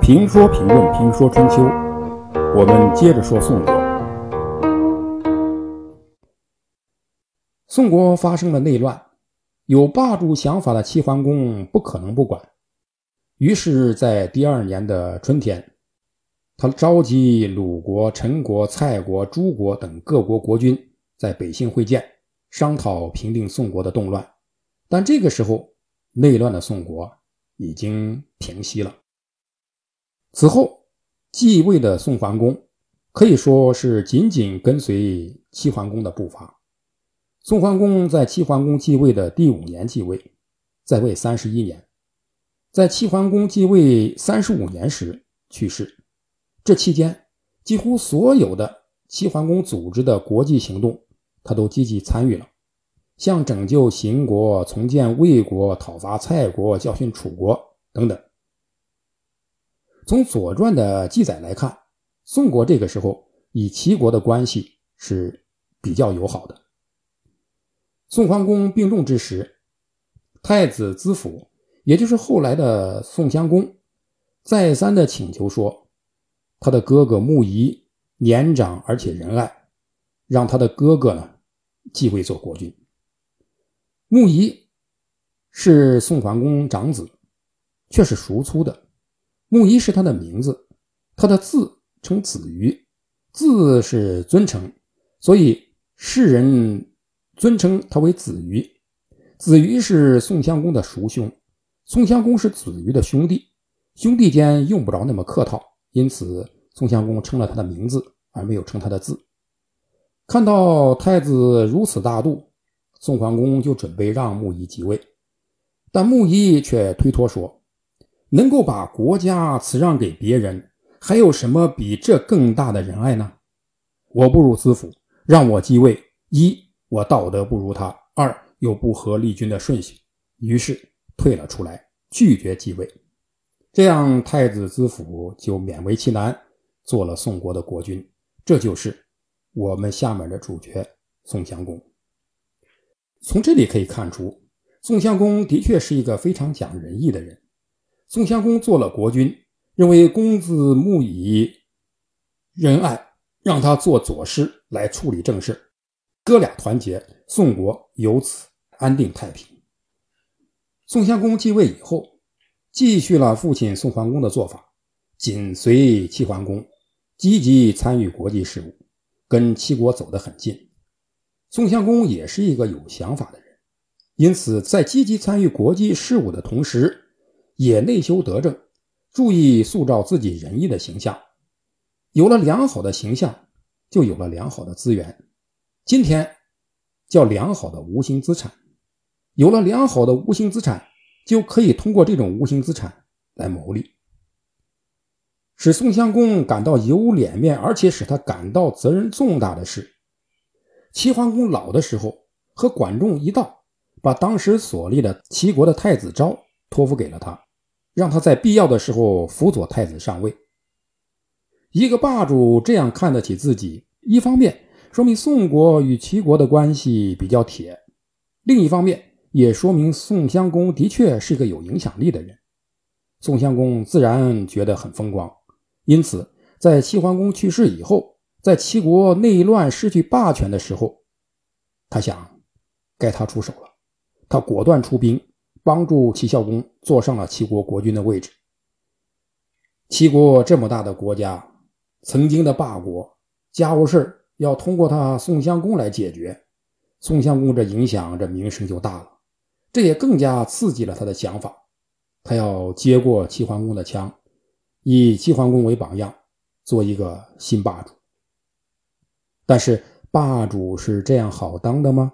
评说评论评说春秋，我们接着说宋国。宋国发生了内乱，有霸主想法的齐桓公不可能不管，于是，在第二年的春天，他召集鲁国、陈国、蔡国、诸国等各国国君在北信会见，商讨平定宋国的动乱。但这个时候，内乱的宋国已经平息了。此后，继位的宋桓公可以说是紧紧跟随齐桓公的步伐。宋桓公在齐桓公继位的第五年继位，在位三十一年，在齐桓公继位三十五年时去世。这期间，几乎所有的齐桓公组织的国际行动，他都积极参与了。像拯救秦国、重建魏国、讨伐蔡国、教训楚国等等。从《左传》的记载来看，宋国这个时候与齐国的关系是比较友好的。宋桓公病重之时，太子资府，也就是后来的宋襄公，再三的请求说，他的哥哥穆仪年长而且仁爱，让他的哥哥呢继位做国君。穆仪是宋桓公长子，却是叔粗的。穆仪是他的名字，他的字称子瑜，字是尊称，所以世人尊称他为子瑜。子瑜是宋襄公的叔兄，宋襄公是子瑜的兄弟，兄弟间用不着那么客套，因此宋襄公称了他的名字，而没有称他的字。看到太子如此大度。宋桓公就准备让穆仪即位，但穆仪却推脱说：“能够把国家辞让给别人，还有什么比这更大的仁爱呢？我不如资府，让我继位，一我道德不如他，二又不合立君的顺序，于是退了出来，拒绝继位。这样，太子资府就勉为其难做了宋国的国君。这就是我们下面的主角宋襄公。”从这里可以看出，宋襄公的确是一个非常讲仁义的人。宋襄公做了国君，认为公子穆仪仁爱，让他做左师来处理政事，哥俩团结，宋国由此安定太平。宋襄公继位以后，继续了父亲宋桓公的做法，紧随齐桓公，积极参与国际事务，跟齐国走得很近。宋襄公也是一个有想法的人，因此在积极参与国际事务的同时，也内修德政，注意塑造自己仁义的形象。有了良好的形象，就有了良好的资源。今天叫良好的无形资产。有了良好的无形资产，就可以通过这种无形资产来谋利。使宋襄公感到有脸面，而且使他感到责任重大的是。齐桓公老的时候，和管仲一道，把当时所立的齐国的太子昭托付给了他，让他在必要的时候辅佐太子上位。一个霸主这样看得起自己，一方面说明宋国与齐国的关系比较铁，另一方面也说明宋襄公的确是个有影响力的人。宋襄公自然觉得很风光，因此在齐桓公去世以后。在齐国内乱、失去霸权的时候，他想，该他出手了。他果断出兵，帮助齐孝公坐上了齐国国君的位置。齐国这么大的国家，曾经的霸国，家务事要通过他宋襄公来解决。宋襄公这影响，这名声就大了。这也更加刺激了他的想法。他要接过齐桓公的枪，以齐桓公为榜样，做一个新霸主。但是霸主是这样好当的吗？